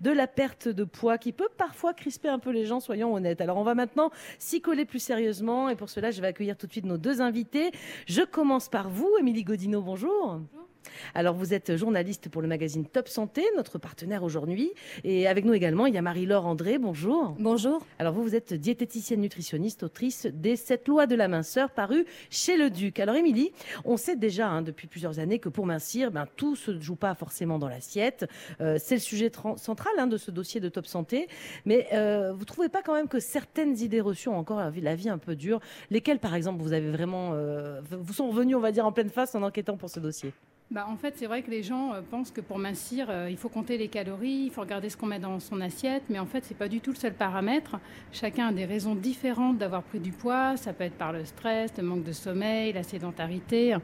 de la perte de poids qui peut parfois crisper un peu les gens, soyons honnêtes. Alors on va maintenant s'y coller plus sérieusement et pour cela je vais accueillir tout de suite nos deux invités. Je commence par vous, Émilie Godino, bonjour. Alors, vous êtes journaliste pour le magazine Top Santé, notre partenaire aujourd'hui. Et avec nous également, il y a Marie-Laure André. Bonjour. Bonjour. Alors, vous, vous êtes diététicienne nutritionniste, autrice des Sept lois de la minceur paru chez le Duc. Alors, Émilie, on sait déjà hein, depuis plusieurs années que pour mincir, ben, tout se joue pas forcément dans l'assiette. Euh, c'est le sujet central hein, de ce dossier de Top Santé. Mais euh, vous trouvez pas quand même que certaines idées reçues ont encore la vie un peu dure? Lesquelles, par exemple, vous avez vraiment, euh, vous sont revenus, on va dire, en pleine face en enquêtant pour ce dossier? Bah, en fait, c'est vrai que les gens euh, pensent que pour mincir, euh, il faut compter les calories, il faut regarder ce qu'on met dans son assiette, mais en fait, ce n'est pas du tout le seul paramètre. Chacun a des raisons différentes d'avoir pris du poids. Ça peut être par le stress, le manque de sommeil, la sédentarité.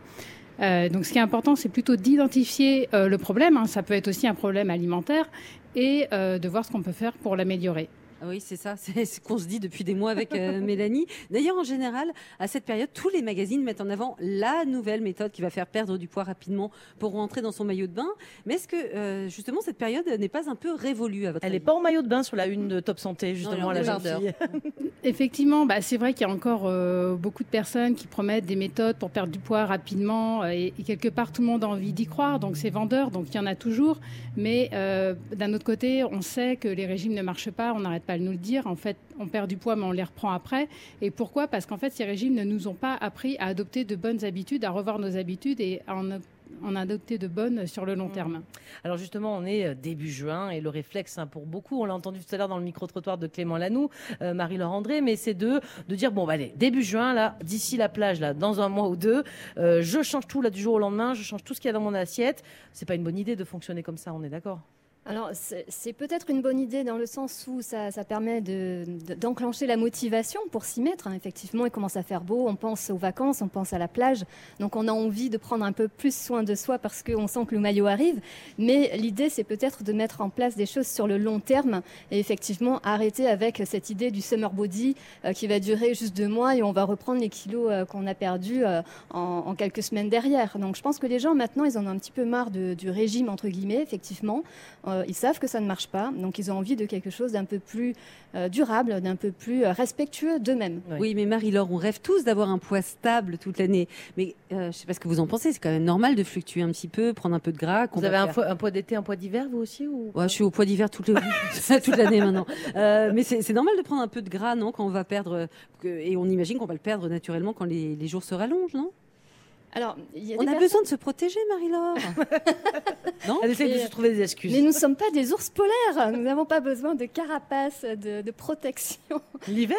Euh, donc, ce qui est important, c'est plutôt d'identifier le problème. Hein. Ça peut être aussi un problème alimentaire et de voir ce qu'on peut faire pour l'améliorer. Ah oui, c'est ça, c'est ce qu'on se dit depuis des mois avec euh, Mélanie. D'ailleurs, en général, à cette période, tous les magazines mettent en avant la nouvelle méthode qui va faire perdre du poids rapidement pour rentrer dans son maillot de bain. Mais est-ce que, euh, justement, cette période n'est pas un peu révolue à votre Elle n'est pas en maillot de bain sur la une de Top Santé, justement, la Effectivement, bah, c'est vrai qu'il y a encore euh, beaucoup de personnes qui promettent des méthodes pour perdre du poids rapidement. Et, quelque part, tout le monde a envie d'y croire. Donc, c'est vendeur, donc il y en a toujours. Mais d'un autre côté, on sait que les régimes ne marchent pas. On n'arrête pas nous le dire. En fait, on perd du poids, mais on les reprend après. Et pourquoi? Parce qu'en fait, ces régimes ne nous ont pas appris à adopter de bonnes habitudes, à revoir nos habitudes et à en adopter de bonnes sur le long mmh. terme. Alors justement, on est euh, début juin et le réflexe hein, pour beaucoup, on l'a entendu tout à l'heure dans le micro-trottoir de Clément Lanoux, euh, Marie-Laure André, mais c'est de, de dire, bon, bah, allez, début juin, là, d'ici la plage, là, dans un mois ou deux, euh, je change tout là du jour au lendemain, je change tout ce qu'il y a dans mon assiette. C'est pas une bonne idée de fonctionner comme ça, on est d'accord? Alors, c'est peut-être une bonne idée dans le sens où ça, permet d'enclencher la motivation pour s'y mettre. Hein. Effectivement, il commence à faire beau, on pense aux vacances, on pense à la plage. Donc, on a envie de prendre un peu plus soin de soi parce qu'on sent que le maillot arrive. Mais l'idée, c'est peut-être de mettre en place des choses sur le long terme et effectivement arrêter avec cette idée du summer body euh, qui va durer juste deux mois et on va reprendre les kilos euh, qu'on a perdus euh, en, quelques semaines derrière. Donc, je pense que les gens, maintenant, ils en ont un petit peu marre du régime, entre guillemets, effectivement. Euh, ils savent que ça ne marche pas, donc ils ont envie de quelque chose d'un peu plus euh, durable, d'un peu plus euh, respectueux d'eux-mêmes. Oui, mais Marie-Laure, on rêve tous d'avoir un poids stable toute l'année. Mais je ne sais pas ce que vous en pensez, c'est quand même normal de fluctuer un petit peu, prendre un peu de gras. Vous avez un, poids d'été, un poids d'hiver, vous aussi ou... Je suis au poids d'hiver toute l'année maintenant. mais c'est normal de prendre un peu de gras, non, quand on va perdre, et on imagine qu'on va le perdre naturellement quand les, les jours se rallongent, non? Alors, on a besoin de se protéger, Marie-Laure. non Elle essaie de se trouver des excuses. Mais nous ne sommes pas des ours polaires. Nous n'avons pas besoin de carapace, de, protection. L'hiver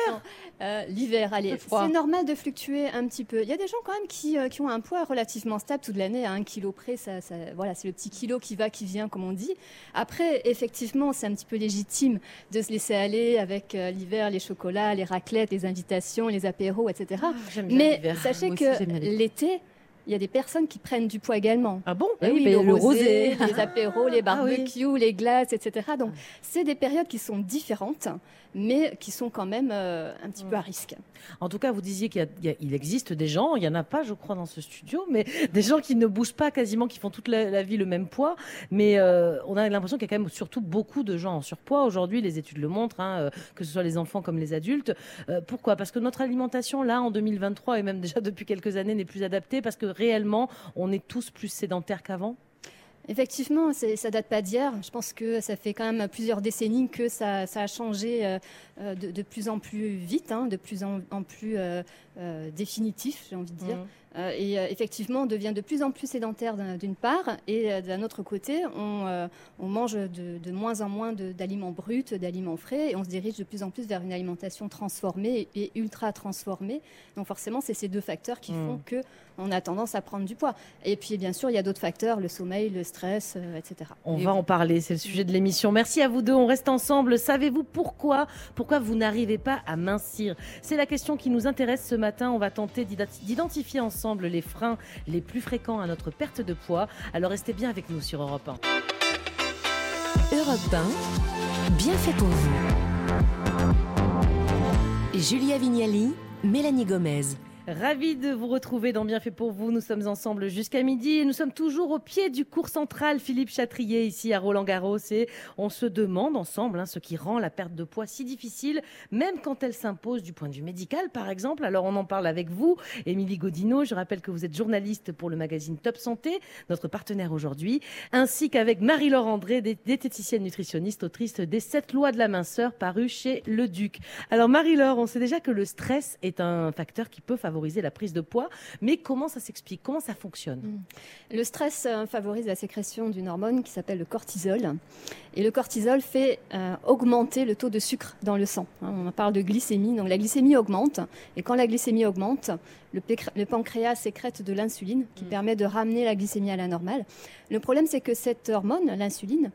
euh, L'hiver, allez. C'est normal de fluctuer un petit peu. Il y a des gens quand même qui, euh, qui ont un poids relativement stable toute l'année, à un kilo près. Ça, voilà, c'est le petit kilo qui va, qui vient, comme on dit. Après, effectivement, c'est un petit peu légitime de se laisser aller avec euh, l'hiver, les chocolats, les raclettes, les invitations, les apéros, etc. Ah, Mais sachez que l'été, il y a des personnes qui prennent du poids également. Ah bon? Eh oui, le, rosé, les apéros, les ah barbecues, les glaces, etc. Donc, c'est des périodes qui sont différentes mais qui sont quand même euh, un petit peu à risque. En tout cas, vous disiez qu'il existe des gens, il n'y en a pas, je crois, dans ce studio, mais des gens qui ne bougent pas quasiment, qui font toute la, vie le même poids. Mais euh, on a l'impression qu'il y a quand même surtout beaucoup de gens en surpoids. Aujourd'hui, les études le montrent, hein, euh, que ce soit les enfants comme les adultes. pourquoi? Parce que notre alimentation, là, en 2023, et même déjà depuis quelques années, n'est plus adaptée, parce que réellement, on est tous plus sédentaires qu'avant? Effectivement, ça date pas d'hier. Je pense que ça fait quand même plusieurs décennies que ça, a changé euh, euh, de, plus en plus vite, hein, de plus en, plus euh, définitif, j'ai envie de dire. Mmh. Euh, et euh, effectivement, on devient de plus en plus sédentaire d'une part, et euh, d'un autre côté, on, mange de, moins en moins d'aliments bruts, d'aliments frais, et on se dirige de plus en plus vers une alimentation transformée et, ultra transformée. Donc forcément, c'est ces deux facteurs qui font hmm. que on a tendance à prendre du poids. Et puis bien sûr, il y a d'autres facteurs, le sommeil, le stress, etc. On va en parler, c'est le sujet de l'émission. Merci à vous deux, on reste ensemble. Savez-vous pourquoi? Pourquoi vous n'arrivez pas à mincir? C'est la question qui nous intéresse ce matin. On va tenter d'identifier ensemble les freins les plus fréquents à notre perte de poids. Alors restez bien avec nous sur Europe 1. Europe 1, bien fait pour vous. Julia Vignali, Mélanie Gomez. Ravi de vous retrouver dans Bienfait pour vous. Nous sommes ensemble jusqu'à midi et nous sommes toujours au pied du cours central Philippe Chatrier ici à Roland-Garros et on se demande ensemble hein, ce qui rend la perte de poids si difficile, même quand elle s'impose du point de vue médical par exemple. Alors on en parle avec vous, Émilie Godino. Je rappelle que vous êtes journaliste pour le magazine Top Santé, notre partenaire aujourd'hui, ainsi qu'avec Marie-Laure André, diététicienne nutritionniste, autrice des 7 lois de la minceur paru chez Le Duc. Alors Marie-Laure, on sait déjà que le stress est un facteur qui peut favoriser favoriser la prise de poids. Mais comment ça s'explique Comment ça fonctionne? Le stress euh, favorise la sécrétion d'une hormone qui s'appelle le cortisol. Et le cortisol fait euh, augmenter le taux de sucre dans le sang. Hein, on parle de glycémie. Donc la glycémie augmente. Et quand la glycémie augmente, le, pancréas sécrète de l'insuline qui mm. permet de ramener la glycémie à la normale. Le problème, c'est que cette hormone, l'insuline,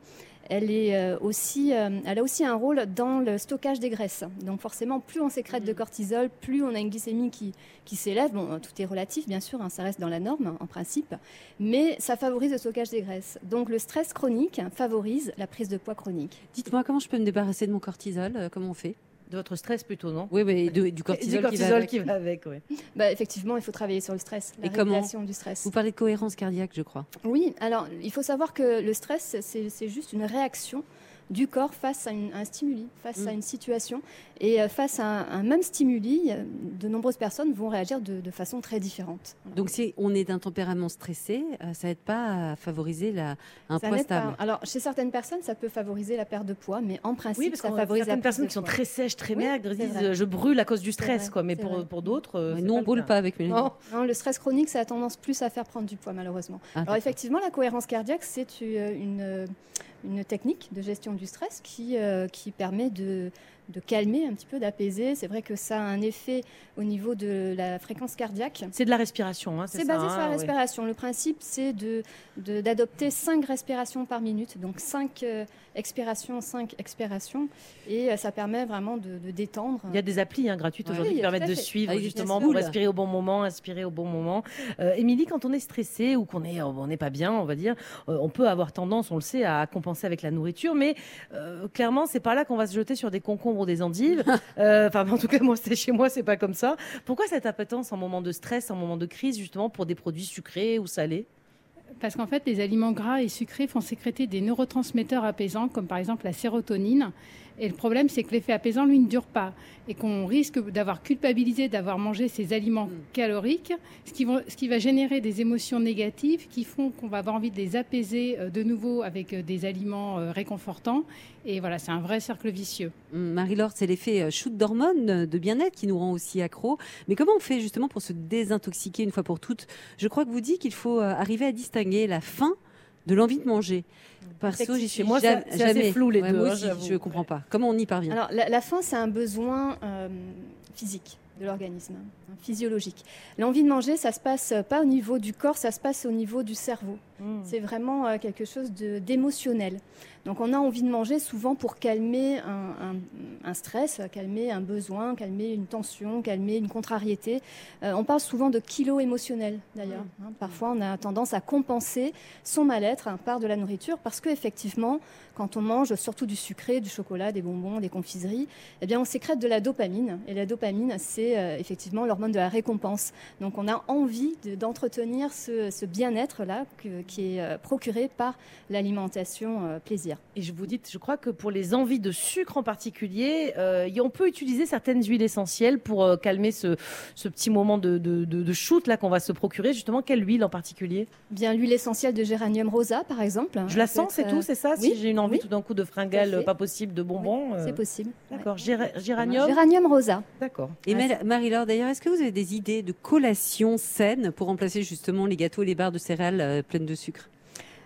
elle, est euh, aussi, euh, elle a aussi un rôle dans le stockage des graisses. Donc forcément, plus on sécrète de mm. cortisol, plus on a une glycémie qui, qui s'élève. Bon, tout est relatif, bien sûr, hein, ça reste dans la norme en principe, mais ça favorise le stockage des graisses. Donc le stress chronique favorise la prise de poids chronique. Dites-moi comment je peux me débarrasser de mon cortisol euh, Comment on fait? De votre stress plutôt, non? Oui, mais du cortisol, qui va avec. oui. bah, effectivement, il faut travailler sur le stress, la Et régulation du stress. Vous parlez de cohérence cardiaque, je crois. Oui, alors il faut savoir que le stress, c'est juste une réaction du corps face à, un stimuli, face à mm. une situation. Et euh, face à un, même stimuli, euh, de nombreuses personnes vont réagir de, façon très différente. Donc si on est d'un tempérament stressé, euh, ça n'aide pas à favoriser la, un poids stable Alors chez certaines personnes, ça peut favoriser la perte de poids, mais en principe, ça favorise certaines personnes qui sont très sèches, très maigres, disent je brûle à cause du stress. Quoi. Mais pour, pour d'autres... nous, on ne brûle pas avec Mélanie. Non. le stress chronique, ça a tendance plus à faire prendre du poids, malheureusement. Ah, Alors effectivement, la cohérence cardiaque, c'est une une technique de gestion du stress qui, euh, qui permet de, de calmer un petit peu, d'apaiser. C'est vrai que ça a un effet au niveau de la fréquence cardiaque. C'est de la respiration, hein, c'est basé sur la hein, respiration. Le principe, c'est d'adopter de, d'adopter 5 respirations par minute, donc 5 euh, expirations, 5 expirations, et euh, ça permet vraiment de, détendre. Il y a des applis hein, gratuites aujourd'hui qui permettent de suivre justement pour respirer au bon moment, inspirer au bon moment. Euh, Émilie, quand on est stressé ou qu'on est, on n'est pas bien, on va dire, on peut avoir tendance, on le sait, à compenser avec la nourriture, mais clairement, c'est pas là qu'on va se jeter sur des concombres des endives. Euh, enfin, en tout cas, moi, c'est chez moi, c'est pas comme ça. Pourquoi cette appétence en moment de stress, en moment de crise, justement, pour des produits sucrés ou salés? Parce qu'en fait, les aliments gras et sucrés font sécréter des neurotransmetteurs apaisants, comme par exemple la sérotonine. Et le problème, c'est que l'effet apaisant, lui, ne dure pas. Et qu'on risque d'avoir culpabilisé d'avoir mangé ces aliments mm. caloriques, ce qui, va, ce qui va générer des émotions négatives qui font qu'on va avoir envie de les apaiser euh, de nouveau avec euh, des aliments euh, réconfortants. Et voilà, c'est un vrai cercle vicieux. Mm, Marie-Laure, c'est l'effet shoot d'hormones de bien-être qui nous rend aussi accro. Mais comment on fait justement pour se désintoxiquer une fois pour toutes? Je crois que vous dites qu'il faut arriver à distinguer la faim de l'envie de manger. Perso, j'y suis moi, jamais, c'est assez flou les deux. Moi hein, je ne comprends pas. Comment on y parvient? Alors, la, faim, c'est un besoin euh, physique de l'organisme, hein, physiologique. L'envie de manger, ça se passe pas au niveau du corps, ça se passe au niveau du cerveau. Hmm. C'est vraiment euh, quelque chose d'émotionnel. Donc on a envie de manger souvent pour calmer un, stress, calmer un besoin, calmer une tension, calmer une contrariété. Euh, on parle souvent de kilos émotionnels d'ailleurs. Hmm. Hein. Parfois on a tendance à compenser son mal-être par de la nourriture parce qu'effectivement, quand on mange surtout du sucré, du chocolat, des bonbons, des confiseries, eh bien on sécrète de la dopamine. Et la dopamine, c'est euh, effectivement l'hormone de la récompense. Donc on a envie d'entretenir ce, ce bien-être-là qui est euh, procuré par l'alimentation euh, plaisir. Et je vous dis, je crois que pour les envies de sucre en particulier, euh, on peut utiliser certaines huiles essentielles pour calmer ce, petit moment de, de, shoot là qu'on va se procurer. Justement, quelle huile en particulier? Bien l'huile essentielle de géranium rosa, par exemple. Je la sens, c'est tout, c'est ça? si j'ai une envie tout d'un coup de fringale, pas possible, de bonbons. c'est possible. D'accord. Géranium? Géranium rosa. D'accord. Et Marie-Laure, d'ailleurs, est-ce que vous avez des idées de collation saine pour remplacer justement les gâteaux et les barres de céréales pleines de sucre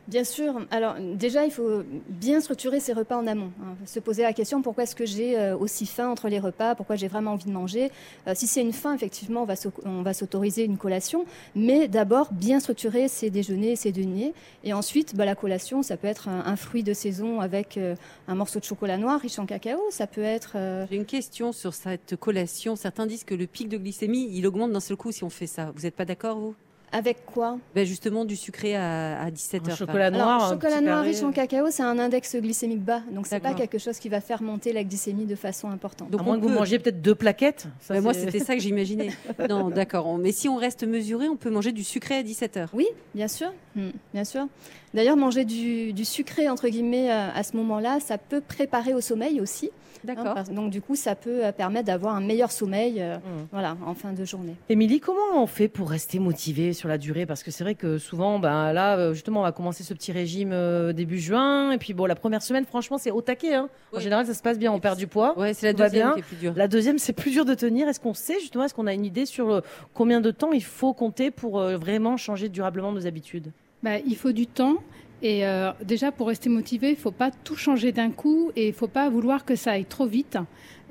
Bien sûr. Alors déjà, il faut bien structurer ses repas en amont. Hein. Se poser la question pourquoi est-ce que j'ai euh, aussi faim entre les repas, pourquoi j'ai vraiment envie de manger? Euh, si c'est une faim, effectivement, on va s'autoriser une collation, mais d'abord bien structurer ses déjeuners, ses dîners, et ensuite bah, la collation, ça peut être un, fruit de saison avec euh, un morceau de chocolat noir riche en cacao, ça peut être. J'ai une question sur cette collation. Certains disent que le pic de glycémie, il augmente d'un seul coup si on fait ça. Vous n'êtes pas d'accord vous? Avec quoi Ben, Justement, du sucré à, à 17h. Un chocolat noir. Alors, un chocolat noir riche en cacao, c'est un index glycémique bas, donc c'est pas D'accord. quelque chose qui va faire monter la glycémie de façon importante. Donc à moins on que vous mangiez peut-être deux plaquettes. Ça, Ben, moi, c'est- c'était ça que j'imaginais. non, d'accord. Mais si on reste mesuré, on peut manger du sucré à 17h. Oui, bien sûr, Hmm, bien sûr. D'ailleurs, manger du, du sucré entre guillemets euh, à ce moment-là, ça peut préparer au sommeil aussi. Hein, D'accord. parce- donc du coup, ça peut euh, permettre d'avoir un meilleur sommeil, euh, Mm. voilà, en fin de journée. Émilie, comment on fait pour rester motivé sur la durée? Parce que c'est vrai que souvent, ben là, euh, justement, on va commencer ce petit régime euh, début juin. Et puis, bon, la première semaine, franchement, c'est au taquet. hein. En général, ça se passe bien, on perd du poids. Ouais, c'est la deuxième bien. qui est plus dure. La deuxième, c'est plus dur de tenir. Est-ce qu'on sait, justement, est-ce qu'on a une idée sur euh, combien de temps il faut compter pour euh, vraiment changer durablement nos habitudes? Bah, il faut du temps. Et euh, déjà, pour rester motivé, il ne faut pas tout changer d'un coup et il ne faut pas vouloir que ça aille trop vite.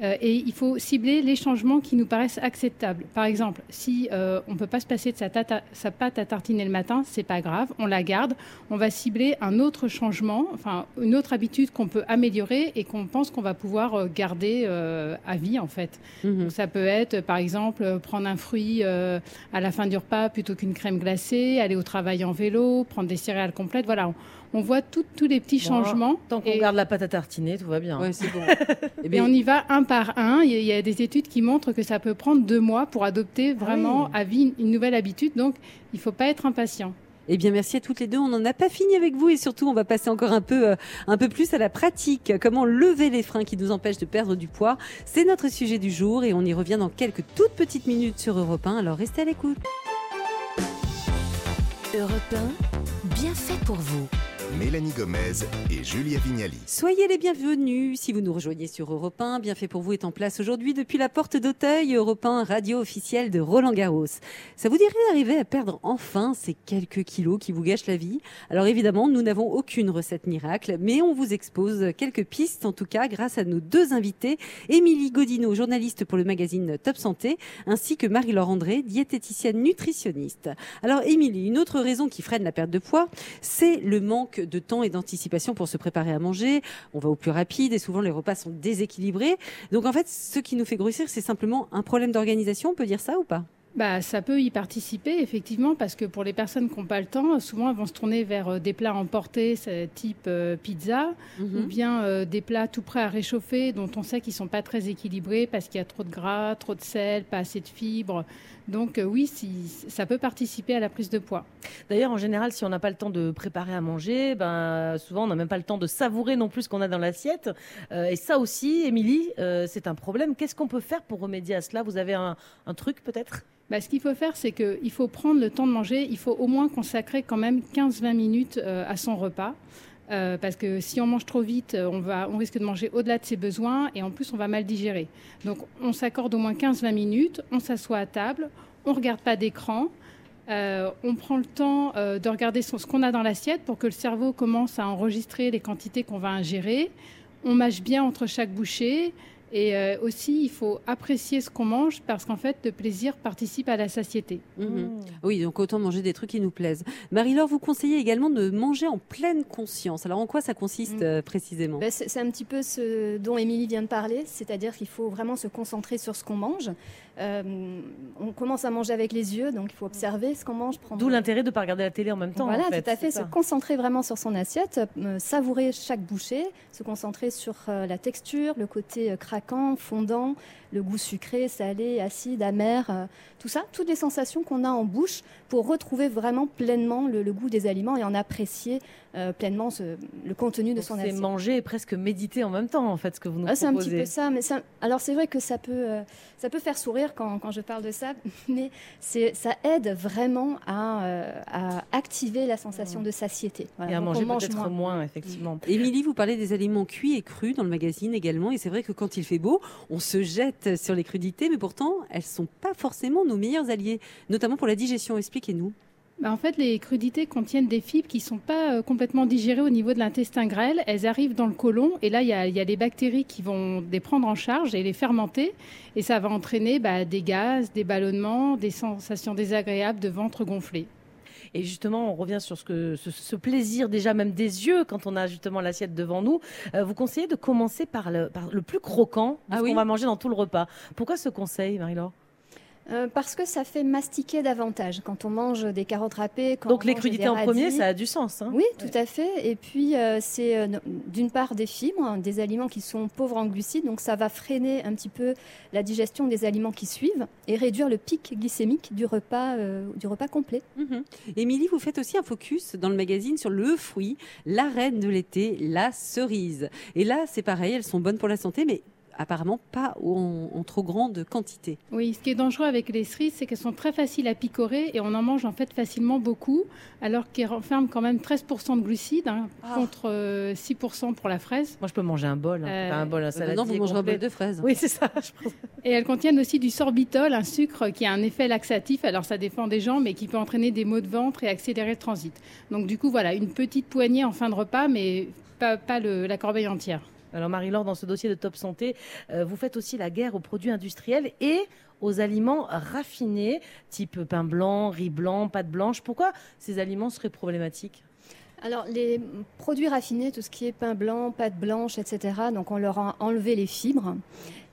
Euh, et il faut cibler les changements qui nous paraissent acceptables. Par exemple, si euh, on ne peut pas se passer de sa, tata- sa pâte à tartiner le matin, c'est pas grave, on la garde. On va cibler un autre changement, enfin une autre habitude qu'on peut améliorer et qu'on pense qu'on va pouvoir euh, garder euh, à vie en fait. Mhm. Donc, ça peut être, par exemple, prendre un fruit à la fin du repas plutôt qu'une crème glacée, aller au travail en vélo, prendre des céréales complètes. Voilà, on, on voit tout- tous les petits Bon, changements. Tant qu'on et, garde la pâte à tartiner, tout va bien. Ouais, c'est bon. Eh et bien, on y va un par un. Il y a- des études qui montrent que ça peut prendre deux mois pour adopter vraiment oui. à vie une, une nouvelle habitude. Donc, il ne faut pas être impatient. Eh bien, merci à toutes les deux. On n'en a pas fini avec vous et surtout, on va passer encore un peu, euh, un peu plus à la pratique. Comment lever les freins qui nous empêchent de perdre du poids? C'est notre sujet du jour et on y revient dans quelques toutes petites minutes sur Europe 1. Alors restez à l'écoute. Europe 1, bien fait pour vous. Mélanie Gomez et Julia Vignali. Soyez les bienvenus si vous nous rejoignez sur Europe 1. Bien fait pour vous est en place aujourd'hui depuis la porte d'Auteuil, Europe 1, radio officielle de Roland Garros. Ça vous dirait d'arriver à perdre enfin ces quelques kilos qui vous gâchent la vie? Alors évidemment, nous n'avons aucune recette miracle, mais on vous expose quelques pistes, en tout cas grâce à nos deux invités, Émilie Godineau, journaliste pour le magazine Top Santé, ainsi que Marie-Laure André, diététicienne nutritionniste. Alors Émilie, une autre raison qui freine la perte de poids, c'est le manque de temps et d'anticipation pour se préparer à manger. On va au plus rapide et souvent les repas sont déséquilibrés. Donc en fait, ce qui nous fait grossir, c'est simplement un problème d'organisation, on peut dire ça ou pas? Bah, ça peut y participer, effectivement, parce que pour les personnes qui n'ont pas le temps, souvent elles vont se tourner vers euh, des plats emportés, type euh, pizza, Mhm. ou bien euh, des plats tout prêts à réchauffer, dont on sait qu'ils ne sont pas très équilibrés parce qu'il y a trop de gras, trop de sel, pas assez de fibres. Donc euh, oui, si, ça peut participer à la prise de poids. D'ailleurs, en général, si on n'a pas le temps de préparer à manger, ben, souvent on n'a même pas le temps de savourer non plus ce qu'on a dans l'assiette. Et ça aussi, Émilie, c'est un problème. Qu'est-ce qu'on peut faire pour remédier à cela? Vous avez un, un truc peut-être? Bah, ce qu'il faut faire, c'est qu'il faut prendre le temps de manger. Il faut au moins consacrer quand même 15-20 minutes euh, à son repas. Euh, parce que si on mange trop vite, euh, on, risque de manger au-delà de ses besoins et en plus, on va mal digérer. Donc, on s'accorde au moins 15-20 minutes, on s'assoit à table, on ne regarde pas d'écran, on prend le temps de regarder ce qu'on a dans l'assiette pour que le cerveau commence à enregistrer les quantités qu'on va ingérer. On mâche bien entre chaque bouchée. Et euh, aussi, il faut apprécier ce qu'on mange parce qu'en fait, le plaisir participe à la satiété. Mhm. Oui, donc autant manger des trucs qui nous plaisent. Marie-Laure, vous conseillez également de manger en pleine conscience. Alors en quoi ça consiste Mm. euh, précisément? Ben, c'est c'est un petit peu ce dont Émilie vient de parler, c'est-à-dire qu'il faut vraiment se concentrer sur ce qu'on mange. Euh, on commence à manger avec les yeux, donc il faut observer ce qu'on mange. prendre- D'où l'intérêt de ne pas regarder la télé en même temps. Voilà, en fait, tout à fait. c'est Se ça. concentrer vraiment sur son assiette, euh, savourer chaque bouchée, se concentrer sur euh, la texture, le côté craquant, fondant, le goût sucré, salé, acide, amer, tout ça, toutes les sensations qu'on a en bouche pour retrouver vraiment pleinement le, le goût des aliments et en apprécier pleinement ce- le contenu de Donc, son C'est assiette. manger et presque méditer en même temps, en fait, ce que vous nous Ah, c'est un petit proposez. peu ça, mais ça, alors c'est vrai que ça peut, ça peut faire sourire quand, quand je parle de ça, mais ça aide vraiment à, euh, à activer la sensation de satiété. Voilà, Et à donc manger mange peut-être moins. moins. effectivement. Émilie, vous parlez des aliments cuits et crus dans le magazine également. Et c'est vrai que quand il fait beau, on se jette sur les crudités, mais pourtant, elles sont pas forcément nos meilleurs alliés, notamment pour la digestion. Expliquez-nous. Bah, en fait, les crudités contiennent des fibres qui ne sont pas euh, complètement digérées au niveau de l'intestin grêle. Elles arrivent dans le côlon et là, il y a, il y a des bactéries qui vont les prendre en charge et les fermenter. Et ça va entraîner bah, des gaz, des ballonnements, des sensations désagréables de ventre gonflé. Et justement, on revient sur ce, que, ce, ce plaisir déjà même des yeux quand on a justement l'assiette devant nous. Euh, vous conseillez de commencer par le, par le plus croquant de Ah ce oui qu'on va manger dans tout le repas. Pourquoi ce conseil, Marie-Laure? Euh, parce que ça fait mastiquer davantage quand on mange des carottes râpées. Quand Donc on les crudités en premier, ça a du sens. hein. Oui, tout à fait. Et puis, euh, c'est euh, d'une part des fibres, hein, des aliments qui sont pauvres en glucides, donc ça va freiner un petit peu la digestion des aliments qui suivent et réduire le pic glycémique du repas, euh, du repas complet. Mhm. Émilie, vous faites aussi un focus dans le magazine sur le fruit, la reine de l'été, la cerise. Et là, c'est pareil, elles sont bonnes pour la santé, mais apparemment pas en, en trop grande quantité. Oui, ce qui est dangereux avec les cerises, c'est qu'elles sont très faciles à picorer et on en mange en fait facilement beaucoup, alors qu'elles renferment quand même 13% de glucides hein, Ah. contre euh, 6% pour la fraise. Moi, je peux manger un bol. hein. Euh, un bol, un Maintenant, saladier vous mangerez un bol de fraises. Oui, c'est ça. je pense. Et elles contiennent aussi du sorbitol, un sucre qui a un effet laxatif. Alors ça dépend des gens, mais qui peut entraîner des maux de ventre et accélérer le transit. Donc du coup, voilà, une petite poignée en fin de repas, mais pas, pas le- la corbeille entière. Alors Marie-Laure, dans ce dossier de Top Santé, euh, vous faites aussi la guerre aux produits industriels et aux aliments raffinés, type pain blanc, riz blanc, pâte blanche. Pourquoi ces aliments seraient problématiques? Alors, les produits raffinés, tout ce qui est pain blanc, pâte blanche, etc., donc on leur a enlevé les fibres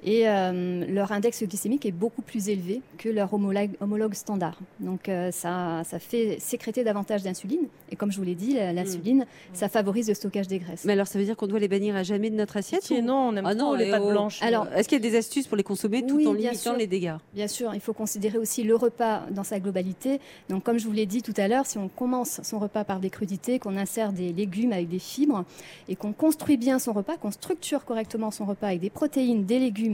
et euh, leur index glycémique est beaucoup plus élevé que leur homologue, homologue standard. Donc, euh, ça, ça fait sécréter davantage d'insuline. Et comme je vous l'ai dit, l'insuline, ça favorise le stockage des graisses. Mais alors, ça veut dire qu'on doit les bannir à jamais de notre assiette Si et ou- non, on aime Ah trop non, les pâtes oh. blanches. Alors, Est-ce qu'il y a des astuces pour les consommer tout Oui, en limitant sûr. les dégâts? Bien sûr, il faut considérer aussi le repas dans sa globalité. Donc, comme je vous l'ai dit tout à l'heure, si on commence son repas par des crudités, qu'on insère des légumes avec des fibres et qu'on construit bien son repas, qu'on structure correctement son repas avec des protéines, des légumes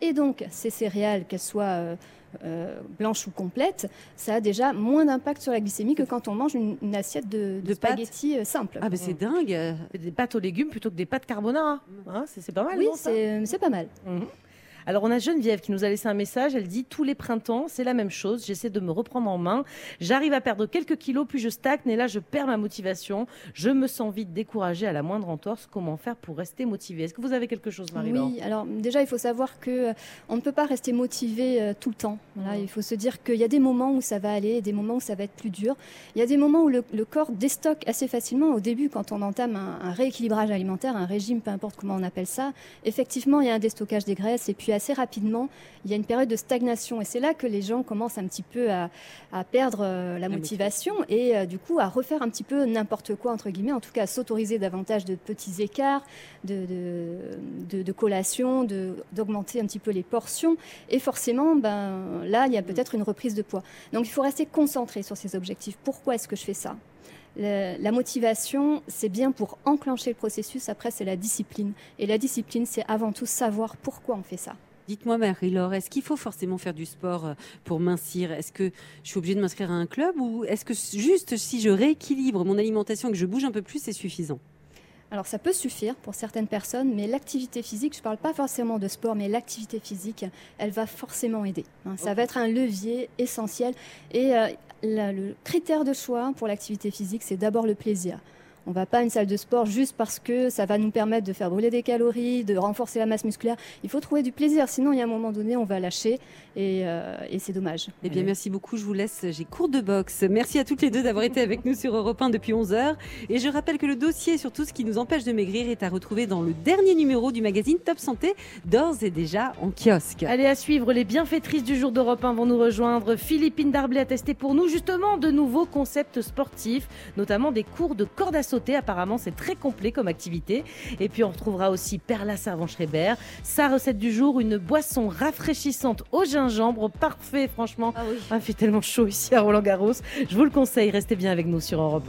et donc ces céréales, qu'elles soient euh, euh, blanches ou complètes, ça a déjà moins d'impact sur la glycémie que quand on mange une, une assiette de, de De pâtes spaghettis euh, simples. Ah, ben c'est dingue Des pâtes aux légumes plutôt que des pâtes carbonara. Hein, c'est c'est pas mal, oui, non, ça? c'est c'est pas mal. Mhm. Alors on a Geneviève qui nous a laissé un message, elle dit tous les printemps c'est la même chose, j'essaie de me reprendre en main, j'arrive à perdre quelques kilos puis je stagne et là je perds ma motivation, je me sens vite découragée à la moindre entorse, comment faire pour rester motivée? Est-ce que vous avez quelque chose Marie-Laure? Oui, alors déjà, il faut savoir que euh, on ne peut pas rester motivé euh, tout le temps. Voilà, Il faut se dire qu'il y a des moments où ça va aller des moments où ça va être plus dur. Il y a des moments où le, le corps déstocke assez facilement. Au début, quand on entame un, un rééquilibrage alimentaire, un régime, peu importe comment on appelle ça, effectivement, il y a un déstockage des graisses et puis assez rapidement, il y a une période de stagnation. Et c'est là que les gens commencent un petit peu à, à perdre euh, la motivation et euh, du coup à refaire un petit peu n'importe quoi, entre guillemets, en tout cas à s'autoriser davantage de petits écarts, de, de, de, de collation, de- d'augmenter un petit peu les portions. Et forcément, ben, là, il y a peut-être une reprise de poids. Donc il faut rester concentré sur ces objectifs. Pourquoi est-ce que je fais ça? Le- la motivation, c'est bien pour enclencher le processus. Après, c'est la discipline. Et la discipline, c'est avant tout savoir pourquoi on fait ça. Dites-moi, Marie-Laure, est-ce qu'il faut forcément faire du sport euh, pour mincir? Est-ce que je suis obligée de m'inscrire à un club ou est-ce que juste si je rééquilibre mon alimentation et que je bouge un peu plus, c'est suffisant? Alors ça peut suffire pour certaines personnes, mais l'activité physique, je ne parle pas forcément de sport, mais l'activité physique, elle va forcément aider. hein. Ça va être un levier essentiel. Et euh, le critère de choix pour l'activité physique, c'est d'abord le plaisir. On ne va pas à une salle de sport juste parce que ça va nous permettre de faire brûler des calories, de renforcer la masse musculaire. Il faut trouver du plaisir, sinon il y a un moment donné, on va lâcher et, euh, et c'est dommage. Eh bien, merci beaucoup. Je vous laisse. J'ai cours de boxe. Merci à toutes les deux d'avoir été avec nous sur Europe 1 depuis 11 heures. Et je rappelle que le dossier sur tout ce qui nous empêche de maigrir est à retrouver dans le dernier numéro du magazine Top Santé, d'ores et déjà en kiosque. Allez à suivre, les bienfaitrices du jour d'Europe 1 vont nous rejoindre. Philippine Darblay a testé pour nous justement de nouveaux concepts sportifs, notamment des cours de corde à sauter. Apparemment, c'est très complet comme activité. Et puis, on retrouvera aussi Perla Servan-Schreiber. Sa recette du jour, une boisson rafraîchissante au gingembre. Parfait, franchement. Ah oui. Ah, il fait tellement chaud ici à Roland-Garros. Je vous le conseille, restez bien avec nous sur Europe 1.